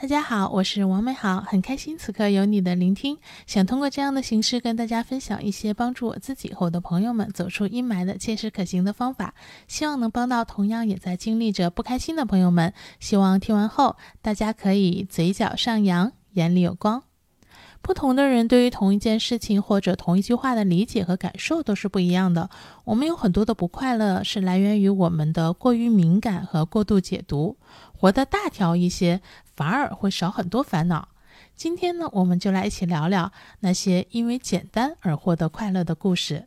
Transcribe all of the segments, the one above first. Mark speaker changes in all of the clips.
Speaker 1: 大家好，我是王美好，很开心此刻有你的聆听。想通过这样的形式跟大家分享一些帮助我自己和我的朋友们走出阴霾的切实可行的方法，希望能帮到同样也在经历着不开心的朋友们。希望听完后大家可以嘴角上扬，眼里有光。不同的人对于同一件事情或者同一句话的理解和感受都是不一样的。我们有很多的不快乐是来源于我们的过于敏感和过度解读。活得大条一些，反而会少很多烦恼。今天呢，我们就来一起聊聊那些因为简单而获得快乐的故事。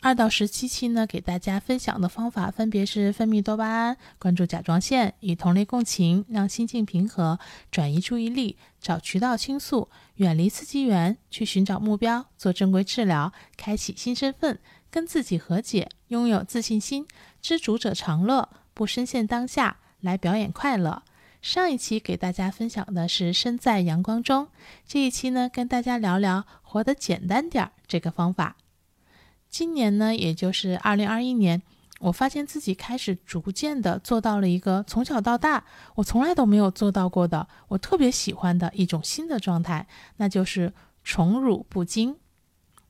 Speaker 1: 二到十七期呢，给大家分享的方法分别是分泌多巴胺、关注甲状腺、与同类共情、让心境平和、转移注意力、找渠道倾诉、远离刺激源、去寻找目标、做正规治疗、开启新身份、跟自己和解、拥有自信心、知足者常乐、不深陷当下。来表演快乐。上一期给大家分享的是身在阳光中，这一期呢跟大家聊聊活得简单点儿这个方法。今年呢，也就是二零二一年，我发现自己开始逐渐的做到了一个从小到大我从来都没有做到过的，我特别喜欢的一种新的状态，那就是宠辱不惊。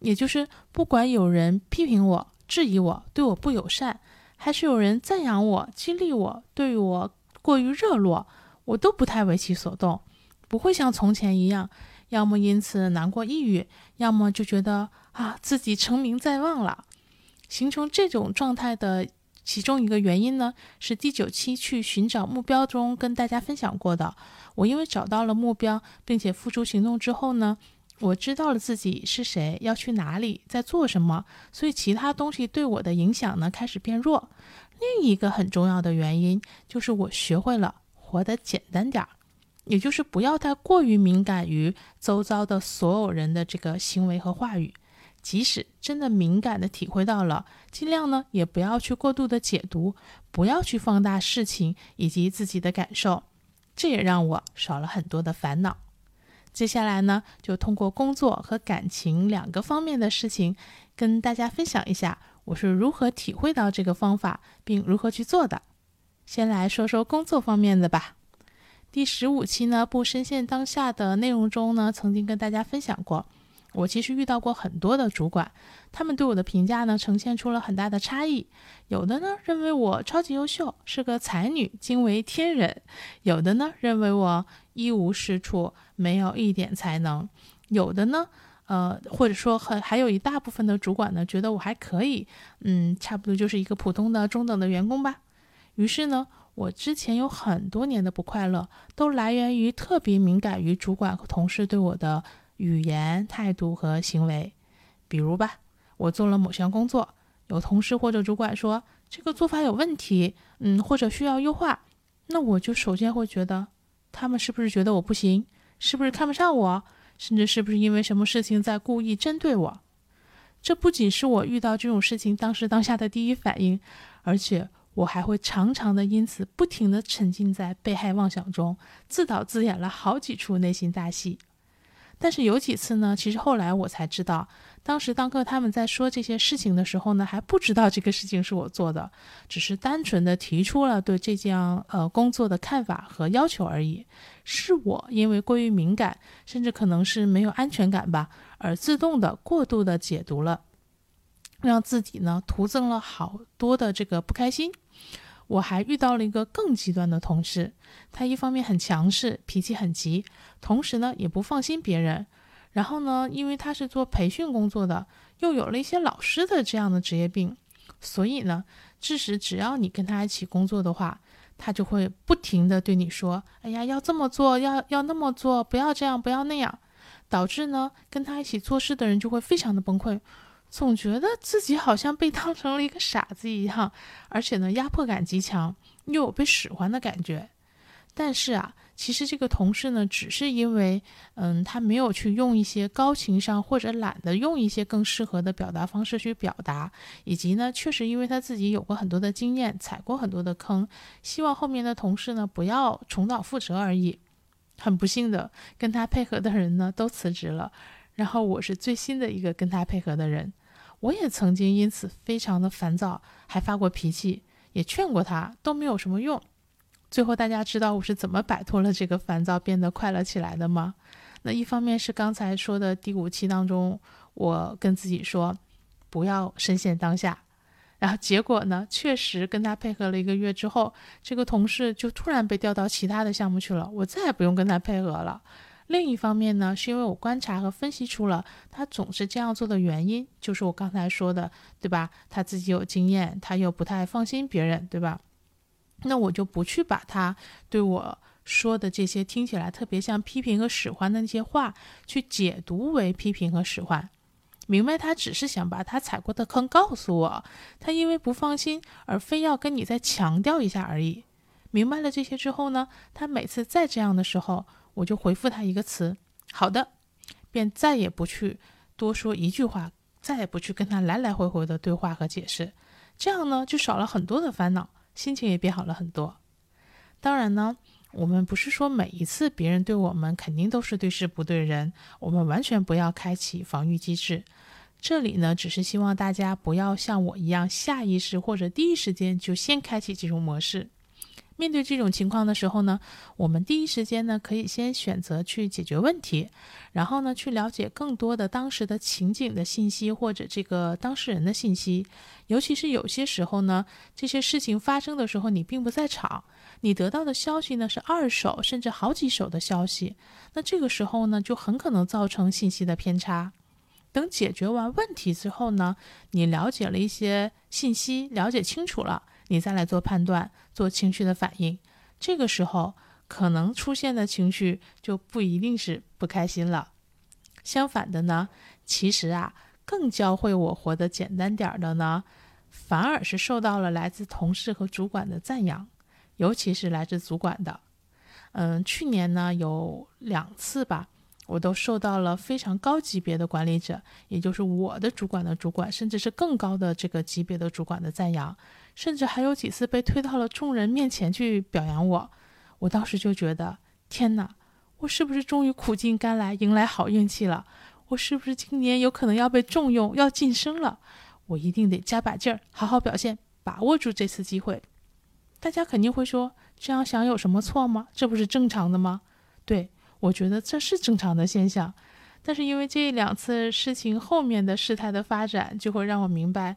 Speaker 1: 也就是不管有人批评我、质疑我、对我不友善。还是有人赞扬我、激励我，对我过于热络，我都不太为其所动，不会像从前一样，要么因此难过抑郁，要么就觉得啊自己成名在望了。形成这种状态的其中一个原因呢，是第九期去寻找目标中跟大家分享过的。我因为找到了目标，并且付出行动之后呢。我知道了自己是谁，要去哪里，在做什么，所以其他东西对我的影响呢开始变弱。另一个很重要的原因就是我学会了活得简单点儿，也就是不要太过于敏感于周遭的所有人的这个行为和话语，即使真的敏感的体会到了，尽量呢也不要去过度的解读，不要去放大事情以及自己的感受，这也让我少了很多的烦恼。接下来呢，就通过工作和感情两个方面的事情，跟大家分享一下我是如何体会到这个方法，并如何去做的。先来说说工作方面的吧。第十五期呢，不深陷当下的内容中呢，曾经跟大家分享过。我其实遇到过很多的主管，他们对我的评价呢，呈现出了很大的差异。有的呢认为我超级优秀，是个才女，惊为天人；有的呢认为我一无是处，没有一点才能；有的呢，呃，或者说很还有一大部分的主管呢，觉得我还可以，嗯，差不多就是一个普通的中等的员工吧。于是呢，我之前有很多年的不快乐，都来源于特别敏感于主管和同事对我的。语言、态度和行为，比如吧，我做了某项工作，有同事或者主管说这个做法有问题，嗯，或者需要优化，那我就首先会觉得，他们是不是觉得我不行，是不是看不上我，甚至是不是因为什么事情在故意针对我？这不仅是我遇到这种事情当时当下的第一反应，而且我还会常常的因此不停的沉浸在被害妄想中，自导自演了好几出内心大戏。但是有几次呢，其实后来我才知道，当时当课他们在说这些事情的时候呢，还不知道这个事情是我做的，只是单纯的提出了对这件呃工作的看法和要求而已。是我因为过于敏感，甚至可能是没有安全感吧，而自动的过度的解读了，让自己呢徒增了好多的这个不开心。我还遇到了一个更极端的同事，他一方面很强势，脾气很急，同时呢也不放心别人。然后呢，因为他是做培训工作的，又有了一些老师的这样的职业病，所以呢，致使只要你跟他一起工作的话，他就会不停的对你说：“哎呀，要这么做，要要那么做，不要这样，不要那样。”导致呢，跟他一起做事的人就会非常的崩溃。总觉得自己好像被当成了一个傻子一样，而且呢，压迫感极强，又有被使唤的感觉。但是啊，其实这个同事呢，只是因为，嗯，他没有去用一些高情商，或者懒得用一些更适合的表达方式去表达，以及呢，确实因为他自己有过很多的经验，踩过很多的坑，希望后面的同事呢不要重蹈覆辙而已。很不幸的，跟他配合的人呢都辞职了，然后我是最新的一个跟他配合的人。我也曾经因此非常的烦躁，还发过脾气，也劝过他，都没有什么用。最后大家知道我是怎么摆脱了这个烦躁，变得快乐起来的吗？那一方面是刚才说的第五期当中，我跟自己说不要深陷当下，然后结果呢，确实跟他配合了一个月之后，这个同事就突然被调到其他的项目去了，我再也不用跟他配合了。另一方面呢，是因为我观察和分析出了他总是这样做的原因，就是我刚才说的，对吧？他自己有经验，他又不太放心别人，对吧？那我就不去把他对我说的这些听起来特别像批评和使唤的那些话，去解读为批评和使唤，明白他只是想把他踩过的坑告诉我，他因为不放心而非要跟你再强调一下而已。明白了这些之后呢，他每次再这样的时候。我就回复他一个词，好的，便再也不去多说一句话，再也不去跟他来来回回的对话和解释，这样呢就少了很多的烦恼，心情也变好了很多。当然呢，我们不是说每一次别人对我们肯定都是对事不对人，我们完全不要开启防御机制。这里呢，只是希望大家不要像我一样下意识或者第一时间就先开启这种模式。面对这种情况的时候呢，我们第一时间呢可以先选择去解决问题，然后呢去了解更多的当时的情景的信息或者这个当事人的信息。尤其是有些时候呢，这些事情发生的时候你并不在场，你得到的消息呢是二手甚至好几手的消息，那这个时候呢就很可能造成信息的偏差。等解决完问题之后呢，你了解了一些信息，了解清楚了。你再来做判断，做情绪的反应，这个时候可能出现的情绪就不一定是不开心了。相反的呢，其实啊，更教会我活得简单点的呢，反而是受到了来自同事和主管的赞扬，尤其是来自主管的。嗯，去年呢有两次吧。我都受到了非常高级别的管理者，也就是我的主管的主管，甚至是更高的这个级别的主管的赞扬，甚至还有几次被推到了众人面前去表扬我。我当时就觉得，天哪，我是不是终于苦尽甘来，迎来好运气了？我是不是今年有可能要被重用，要晋升了？我一定得加把劲儿，好好表现，把握住这次机会。大家肯定会说，这样想有什么错吗？这不是正常的吗？对。我觉得这是正常的现象，但是因为这两次事情后面的事态的发展，就会让我明白，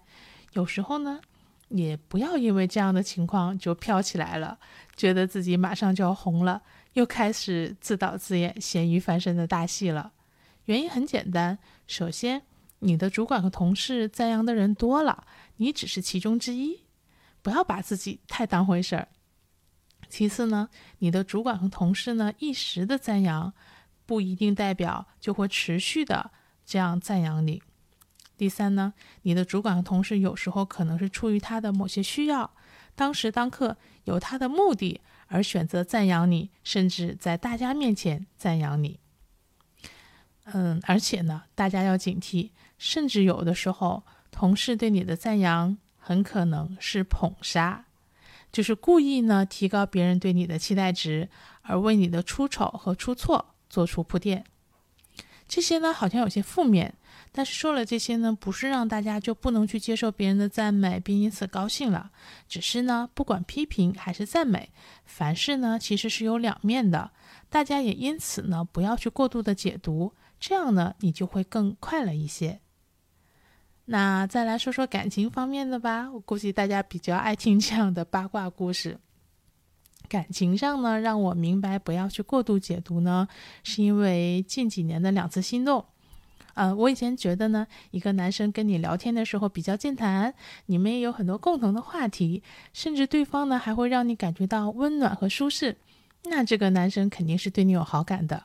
Speaker 1: 有时候呢，也不要因为这样的情况就飘起来了，觉得自己马上就要红了，又开始自导自演咸鱼翻身的大戏了。原因很简单，首先，你的主管和同事赞扬的人多了，你只是其中之一，不要把自己太当回事儿。其次呢，你的主管和同事呢一时的赞扬，不一定代表就会持续的这样赞扬你。第三呢，你的主管和同事有时候可能是出于他的某些需要，当时当刻有他的目的而选择赞扬你，甚至在大家面前赞扬你。嗯，而且呢，大家要警惕，甚至有的时候同事对你的赞扬很可能是捧杀。就是故意呢，提高别人对你的期待值，而为你的出丑和出错做出铺垫。这些呢，好像有些负面，但是说了这些呢，不是让大家就不能去接受别人的赞美，并因此高兴了。只是呢，不管批评还是赞美，凡事呢，其实是有两面的。大家也因此呢，不要去过度的解读，这样呢，你就会更快乐一些。那再来说说感情方面的吧，我估计大家比较爱听这样的八卦故事。感情上呢，让我明白不要去过度解读呢，是因为近几年的两次心动。呃，我以前觉得呢，一个男生跟你聊天的时候比较健谈，你们也有很多共同的话题，甚至对方呢还会让你感觉到温暖和舒适，那这个男生肯定是对你有好感的。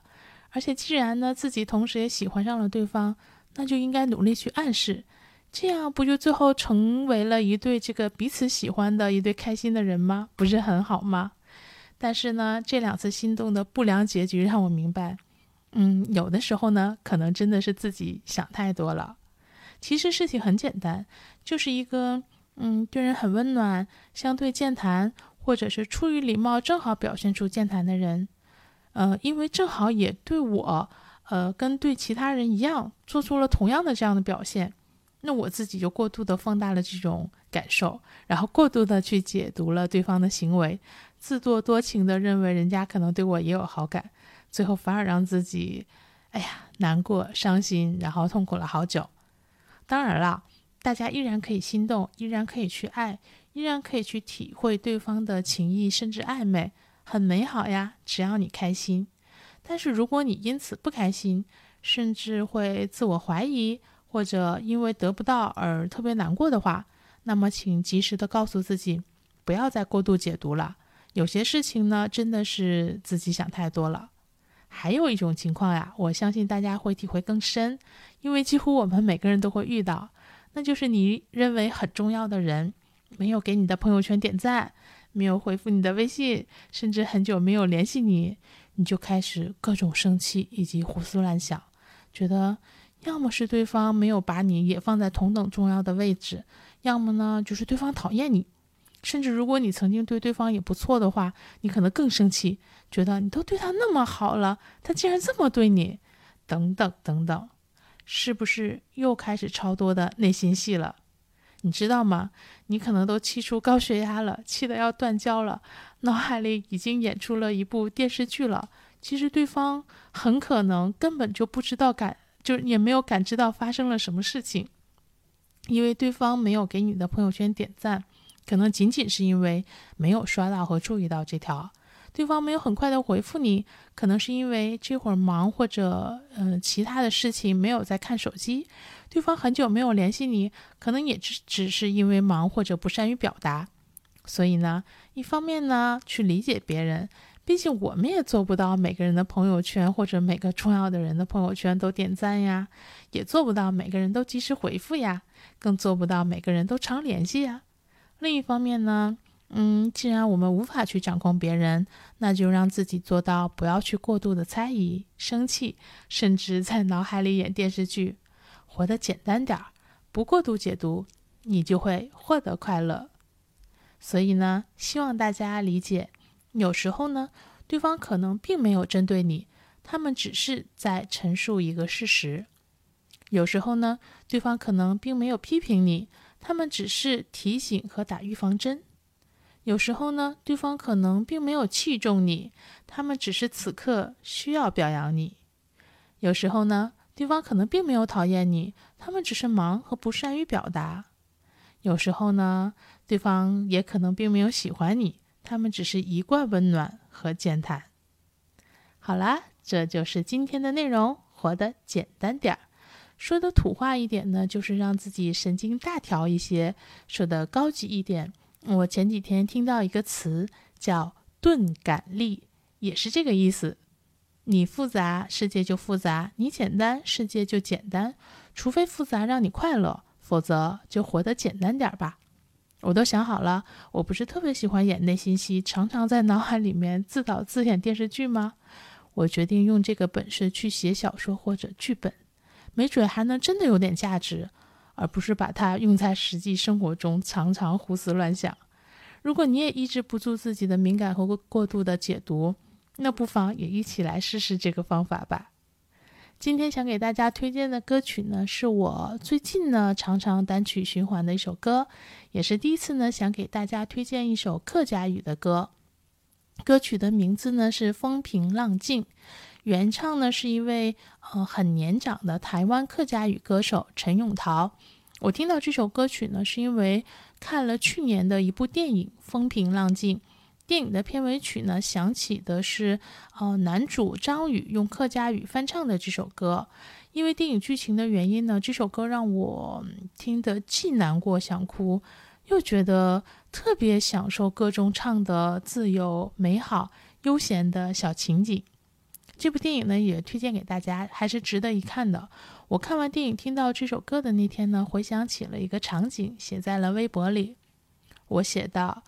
Speaker 1: 而且既然呢自己同时也喜欢上了对方，那就应该努力去暗示。这样不就最后成为了一对这个彼此喜欢的一对开心的人吗？不是很好吗？但是呢，这两次心动的不良结局让我明白，嗯，有的时候呢，可能真的是自己想太多了。其实事情很简单，就是一个嗯，对人很温暖、相对健谈，或者是出于礼貌正好表现出健谈的人，呃，因为正好也对我，呃，跟对其他人一样，做出了同样的这样的表现。那我自己就过度的放大了这种感受，然后过度的去解读了对方的行为，自作多情的认为人家可能对我也有好感，最后反而让自己，哎呀，难过、伤心，然后痛苦了好久。当然了，大家依然可以心动，依然可以去爱，依然可以去体会对方的情谊，甚至暧昧，很美好呀。只要你开心。但是如果你因此不开心，甚至会自我怀疑，或者因为得不到而特别难过的话，那么请及时的告诉自己，不要再过度解读了。有些事情呢，真的是自己想太多了。还有一种情况呀，我相信大家会体会更深，因为几乎我们每个人都会遇到，那就是你认为很重要的人，没有给你的朋友圈点赞，没有回复你的微信，甚至很久没有联系你，你就开始各种生气以及胡思乱想，觉得要么是对方没有把你也放在同等重要的位置，要么呢就是对方讨厌你。甚至如果你曾经对对方也不错的话，你可能更生气，觉得你都对他那么好了，他竟然这么对你，等等等等，是不是又开始超多的内心戏了？你知道吗？你可能都气出高血压了，气得要断交了，脑海里已经演出了一部电视剧了。其实对方很可能根本就不知道感，就也没有感知到发生了什么事情，因为对方没有给你的朋友圈点赞。可能仅仅是因为没有刷到和注意到这条，对方没有很快的回复你，可能是因为这会儿忙或者呃其他的事情没有在看手机，对方很久没有联系你，可能也只只是因为忙或者不善于表达。所以呢，一方面呢去理解别人，毕竟我们也做不到每个人的朋友圈或者每个重要的人的朋友圈都点赞呀，也做不到每个人都及时回复呀，更做不到每个人都常联系呀。另一方面呢，嗯，既然我们无法去掌控别人，那就让自己做到不要去过度的猜疑、生气，甚至在脑海里演电视剧，活得简单点儿，不过度解读，你就会获得快乐。所以呢，希望大家理解，有时候呢，对方可能并没有针对你，他们只是在陈述一个事实；有时候呢，对方可能并没有批评你。他们只是提醒和打预防针。有时候呢，对方可能并没有器重你，他们只是此刻需要表扬你。有时候呢，对方可能并没有讨厌你，他们只是忙和不善于表达。有时候呢，对方也可能并没有喜欢你，他们只是一贯温暖和健谈。好啦，这就是今天的内容，活得简单点儿。说的土话一点呢，就是让自己神经大条一些；说的高级一点，我前几天听到一个词叫“钝感力”，也是这个意思。你复杂，世界就复杂；你简单，世界就简单。除非复杂让你快乐，否则就活得简单点吧。我都想好了，我不是特别喜欢演内心戏，常常在脑海里面自导自演电视剧吗？我决定用这个本事去写小说或者剧本。没准还能真的有点价值，而不是把它用在实际生活中，常常胡思乱想。如果你也抑制不住自己的敏感和过度的解读，那不妨也一起来试试这个方法吧。今天想给大家推荐的歌曲呢，是我最近呢常常单曲循环的一首歌，也是第一次呢想给大家推荐一首客家语的歌。歌曲的名字呢是《风平浪静》。原唱呢是一位呃很年长的台湾客家语歌手陈永桃。我听到这首歌曲呢，是因为看了去年的一部电影《风平浪静》。电影的片尾曲呢，响起的是呃男主张宇用客家语翻唱的这首歌。因为电影剧情的原因呢，这首歌让我听得既难过想哭，又觉得特别享受歌中唱的自由、美好、悠闲的小情景。这部电影呢，也推荐给大家，还是值得一看的。我看完电影，听到这首歌的那天呢，回想起了一个场景，写在了微博里。我写道：“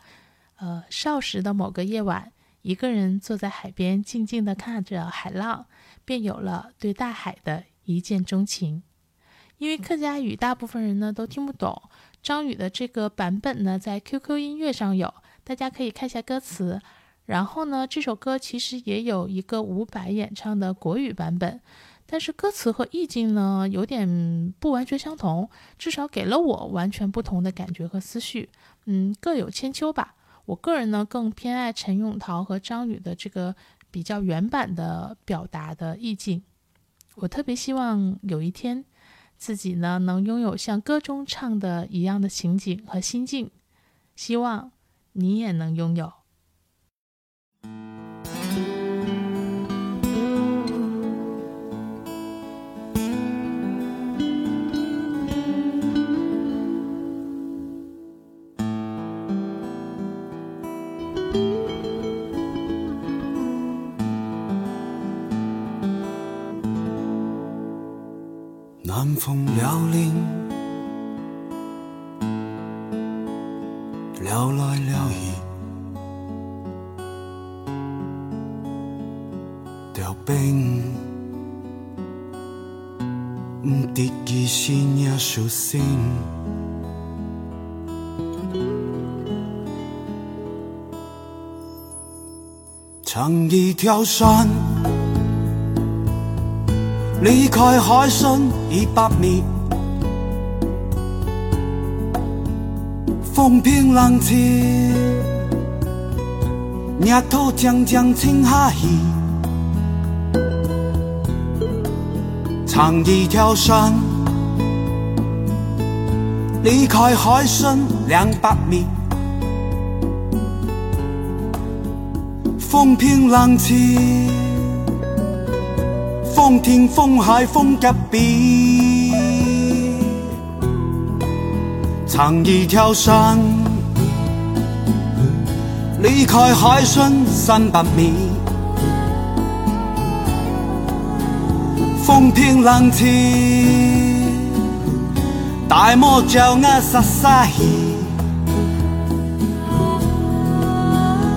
Speaker 1: 呃，少时的某个夜晚，一个人坐在海边，静静地看着海浪，便有了对大海的一见钟情。因为客家语大部分人呢都听不懂，张宇的这个版本呢，在 QQ 音乐上有，大家可以看一下歌词。”然后呢，这首歌其实也有一个伍佰演唱的国语版本，但是歌词和意境呢有点不完全相同，至少给了我完全不同的感觉和思绪。嗯，各有千秋吧。我个人呢更偏爱陈永桃和张宇的这个比较原版的表达的意境。我特别希望有一天自己呢能拥有像歌中唱的一样的情景和心境，希望你也能拥有。
Speaker 2: 风撩零，撩来撩去，条冰，唔得记心也舒心，唱一条山。离开海深一百米，风平浪静，日头渐渐沉下去，长一条山，离开海深两百米，风平浪静。风天风海风隔壁，长一条山，离开海深三百米，风平浪静，大漠叫我撒撒气，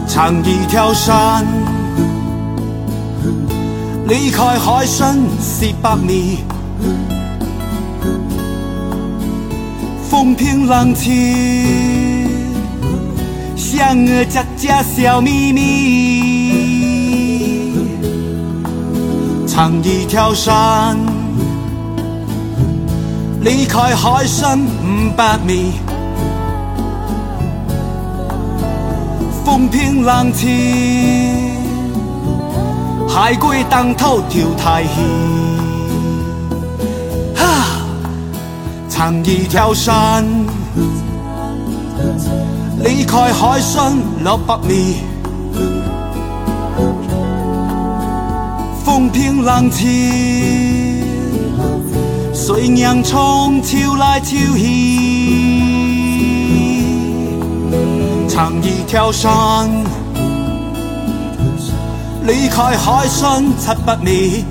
Speaker 2: 长一条山。离开海深四百米，风平浪静，像我家家小秘密。长一条山，离开海深五百米，风平浪静。海龟当头跳太戏，哈！长一条山，离开海深六百米，风平浪静，随洋葱秋来秋去。长一条山。离开海深七百米，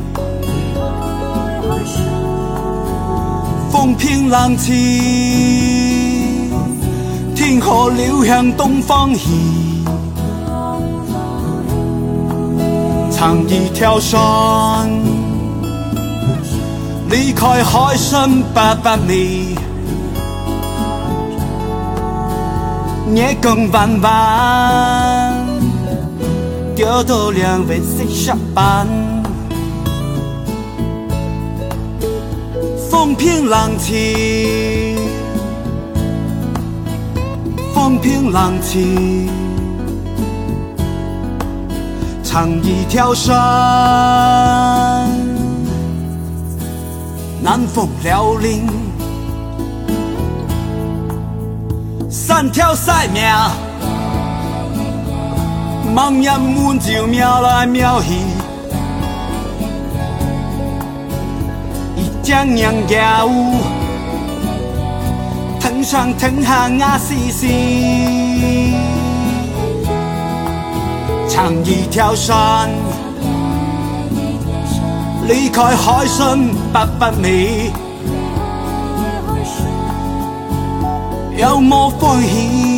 Speaker 2: 风平浪静，天河流向东方去，长一条山，离开海深八百米，夜更弯弯。钓到两位色下班，风平浪静，风平浪静，长一条山，南风撩零，三条赛苗。望眼满就瞄来瞄去，一江洋家舞，腾上腾下啊西西，长一条山，离开海深八百米，有冇欢喜？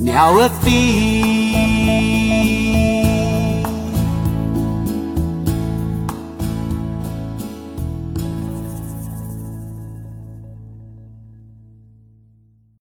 Speaker 2: Now a thief.